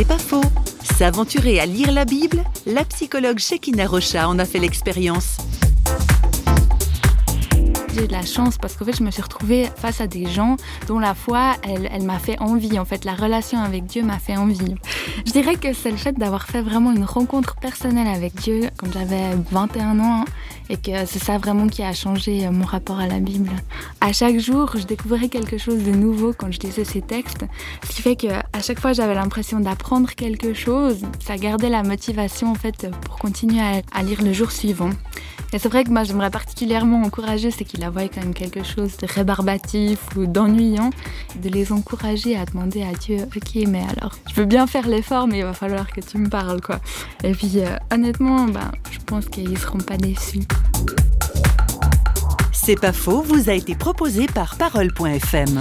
C'est pas faux. S'aventurer à lire la Bible, la psychologue Shekina Rocha en a fait l'expérience. J'ai de la chance parce qu'en fait, je me suis retrouvée face à des gens dont la foi, elle, elle m'a fait envie. En fait, la relation avec Dieu m'a fait envie. Je dirais que c'est le fait d'avoir fait vraiment une rencontre personnelle avec Dieu quand j'avais 21 ans et que c'est ça vraiment qui a changé mon rapport à la Bible. À chaque jour, je découvrais quelque chose de nouveau quand je lisais ces textes, ce qui fait que à chaque fois, j'avais l'impression d'apprendre quelque chose. Ça gardait la motivation en fait pour continuer à, lire le jour suivant. Et c'est vrai que moi j'aimerais particulièrement encourager ceux qui la voient même quelque chose de rébarbatif ou d'ennuyant, de les encourager à demander à Dieu, ok mais alors je veux bien faire l'effort mais il va falloir que tu me parles quoi. Et puis euh, honnêtement, ben, pense qu'ils seront pas déçus. C'est pas faux, vous a été proposé par parole.fm.